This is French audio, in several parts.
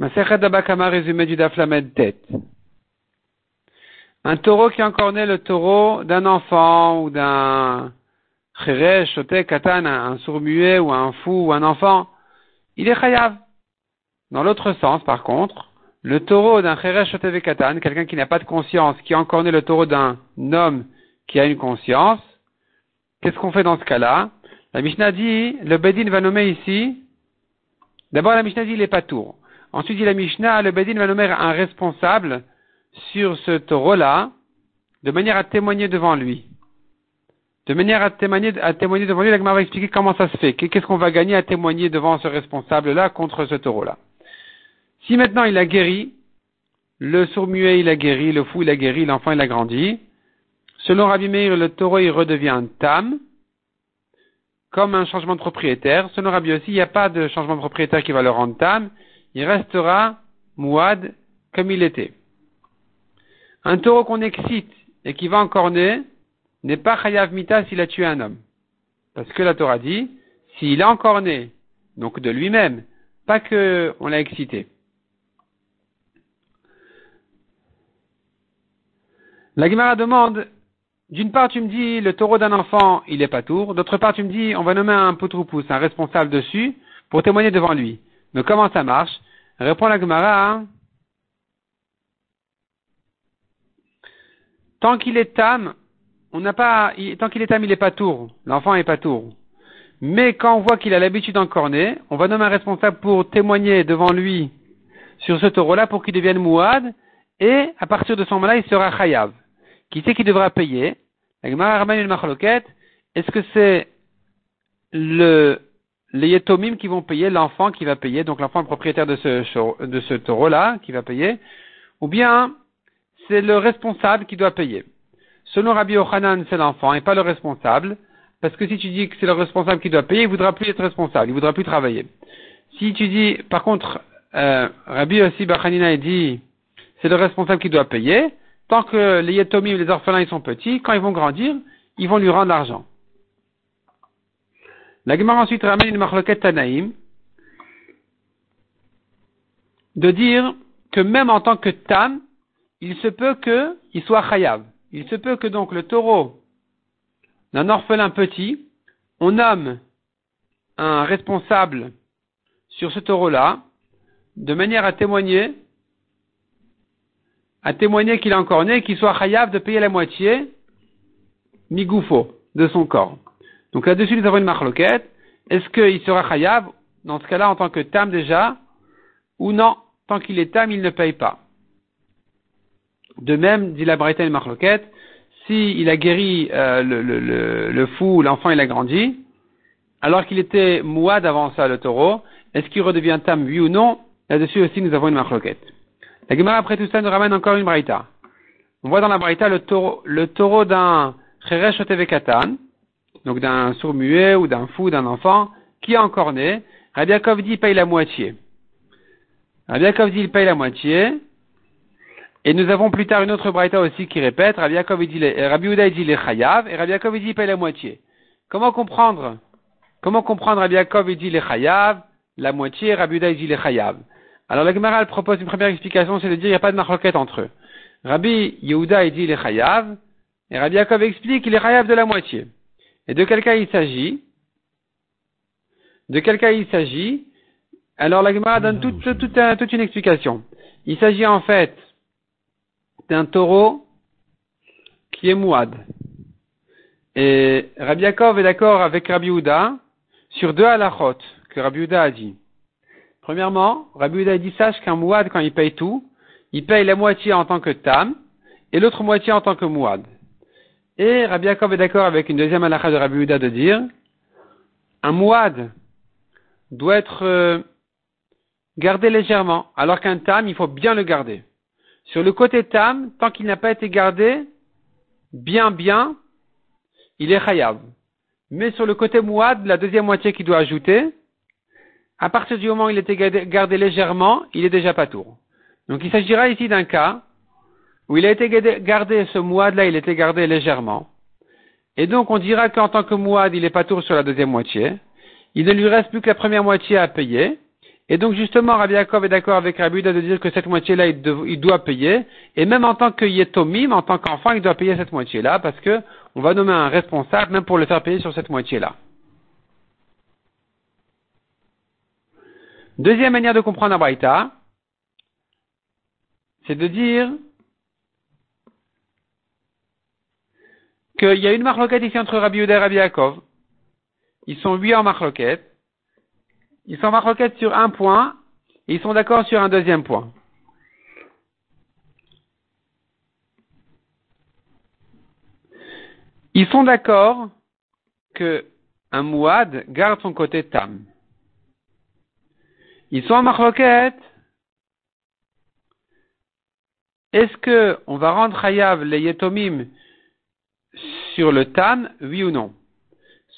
Abakama résumé du Daflamed tête. Un taureau qui né le taureau d'un enfant ou d'un Cheresh, Shoté, Katan, un sourd-muet ou un fou ou un enfant, il est chayav. Dans l'autre sens, par contre, le taureau d'un Cheresh, Shoté, Katan, quelqu'un qui n'a pas de conscience, qui né le taureau d'un homme qui a une conscience, qu'est-ce qu'on fait dans ce cas-là? La Mishnah dit, le Bedin va nommer ici, d'abord la Mishnah dit il est pas tour. Ensuite dit la Mishnah, le Bedin va nommer un responsable sur ce taureau-là, de manière à témoigner devant lui. De manière à témoigner, devant lui, la va expliquer comment ça se fait. Qu'est-ce qu'on va gagner à témoigner devant ce responsable-là contre ce taureau-là? Si maintenant il a guéri, le sourd-muet il a guéri, le fou il a guéri, l'enfant il a grandi, selon Rabbi Meir, le taureau il redevient tam, comme un changement de propriétaire. Selon Rabbi aussi, il n'y a pas de changement de propriétaire qui va le rendre tam, il restera mouad comme il était. Un taureau qu'on excite et qui va encore naître n'est pas chayav mita s'il a tué un homme. Parce que la Torah dit, s'il est encore né, donc de lui-même, pas que on l'a excité. La Gemara demande, d'une part tu me dis le taureau d'un enfant, il est pas tour, d'autre part tu me dis on va nommer un poutroupous, un responsable dessus, pour témoigner devant lui. Mais comment ça marche? Répond la Gemara, Tant qu'il est tam, on n'a pas, tant qu'il est tam, il n'est pas tour. L'enfant n'est pas tour. Mais quand on voit qu'il a l'habitude d'encorner, on va nommer un responsable pour témoigner devant lui sur ce taureau-là pour qu'il devienne mouad, et à partir de ce moment-là, il sera chayav. Qui c'est qui devra payer? La Gemara ramène une Est-ce que c'est le, les yetomim qui vont payer, l'enfant qui va payer, donc l'enfant propriétaire de ce, de ce taureau-là qui va payer, ou bien c'est le responsable qui doit payer. Selon Rabbi Ochanan, c'est l'enfant et pas le responsable, parce que si tu dis que c'est le responsable qui doit payer, il voudra plus être responsable, il voudra plus travailler. Si tu dis, par contre, euh, Rabbi aussi Bachanina dit, c'est le responsable qui doit payer, tant que les yetomim, les orphelins, ils sont petits, quand ils vont grandir, ils vont lui rendre l'argent. La Gemara ensuite ramène une marloquette Tanaïm, de dire que même en tant que Tam, il se peut qu'il soit chayav. Il se peut que donc le taureau d'un orphelin petit, on nomme un responsable sur ce taureau-là, de manière à témoigner, à témoigner qu'il est encore né, qu'il soit chayav de payer la moitié, migoufo, de son corps. Donc là-dessus, nous avons une marloquette. Est-ce qu'il sera chayav, dans ce cas-là, en tant que tam déjà, ou non, tant qu'il est tam, il ne paye pas. De même, dit la Braïta et si il a guéri euh, le, le, le, fou, l'enfant il a grandi, alors qu'il était mouad avant ça, le taureau, est-ce qu'il redevient tam, oui ou non? Là-dessus aussi, nous avons une marloquette. La Gemara, après tout ça, nous ramène encore une Braïta. On voit dans la Braïta le taureau, le taureau d'un Cheresh Katan, donc d'un sourd muet ou d'un fou, d'un enfant, qui est encore né. Rabbi dit, il paye la moitié. Rabbi dit, il paye la moitié. Et nous avons plus tard une autre braïta aussi qui répète, Rabbi Yaakov dit euh, Rabbi dit les chayav, et Rabbi dit paye la moitié. Comment comprendre? Comment comprendre Rabbi Yaakov dit les chayav, la moitié, Rabbi Uda dit les chayav? Alors la Gemara propose une première explication, c'est de dire il n'y a pas de marloquette entre eux. Rabbi Yehuda dit les chayav, et Rabbi explique qu'il est chayav de la moitié. Et de quel cas il s'agit? De quel cas il s'agit? Alors la Gemara donne toute, une explication. Il s'agit en fait d'un taureau qui est mouad. Et Rabbi est d'accord avec Rabbi Houda sur deux halachot que Rabbi Houda a dit. Premièrement, Rabbi Houda dit sache qu'un mouad, quand il paye tout, il paye la moitié en tant que tam et l'autre moitié en tant que mouad. Et Rabbi Yaakov est d'accord avec une deuxième halacha de Rabbi Houda de dire un mouad doit être euh, gardé légèrement, alors qu'un tam, il faut bien le garder. Sur le côté tam, tant qu'il n'a pas été gardé bien bien, il est chayav. Mais sur le côté mouad, la deuxième moitié qu'il doit ajouter, à partir du moment où il était gardé légèrement, il est déjà pas tour. Donc il s'agira ici d'un cas où il a été gardé, ce mouad-là, il était gardé légèrement. Et donc on dira qu'en tant que mouad, il est pas tour sur la deuxième moitié. Il ne lui reste plus que la première moitié à payer. Et donc justement, Rabbi Yaakov est d'accord avec Rabbi Uda de dire que cette moitié-là, il, doit payer. Et même en tant que Yetomim, en tant qu'enfant, il doit payer cette moitié-là parce que on va nommer un responsable même pour le faire payer sur cette moitié-là. Deuxième manière de comprendre Abraïta, c'est de dire qu'il y a une marloquette ici entre Rabbi Uda et Rabbi Yaakov. Ils sont huit en marloquette. Ils sont en marloquette sur un point et ils sont d'accord sur un deuxième point. Ils sont d'accord que un mouad garde son côté tam. Ils sont en marloquette. Est-ce que on va rendre Hayav les yetomim sur le tam, oui ou non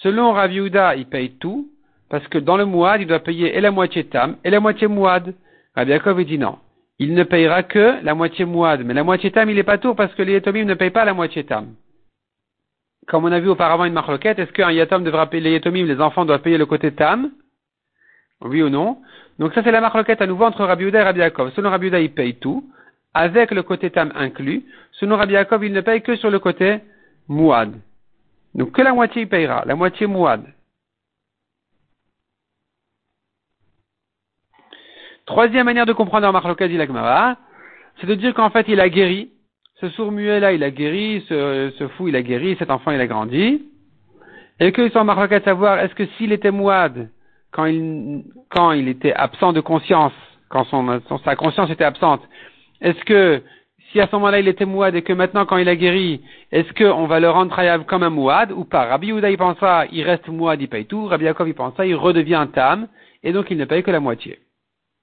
Selon Rav il paye tout, parce que dans le mouad, il doit payer et la moitié tam et la moitié mouad. Rabbi Yaakov dit non. Il ne payera que la moitié mouad, mais la moitié tam, il est pas tout parce que les yetomim ne payent pas la moitié tam. Comme on a vu auparavant une marloquette, est-ce qu'un yatom devra payer les les enfants doivent payer le côté tam? Oui ou non? Donc ça c'est la marloquette à nouveau entre Rabbi et Rabbi Yaakov. Selon Rabbi il paye tout, avec le côté tam inclus. Selon Rabbi Yaakov, il ne paye que sur le côté mouad. Donc que la moitié il payera, la moitié mouad. Troisième manière de comprendre Marloka dit c'est de dire qu'en fait il a guéri. Ce sourd muet là, il a guéri, ce, fou il a guéri, cet enfant il a grandi. Et qu'ils sont en de savoir est-ce que s'il était mouad quand il, quand il était absent de conscience, quand son, sa conscience était absente, est-ce que si à ce moment-là il était mouad et que maintenant quand il a guéri, est-ce qu'on va le rendre trayav comme un mouad ou pas? Rabbi Yehuda il pense ça, il reste mouad, il paye tout. Rabbi Yaakov il pense ça, il redevient un tam et donc il ne paye que la moitié.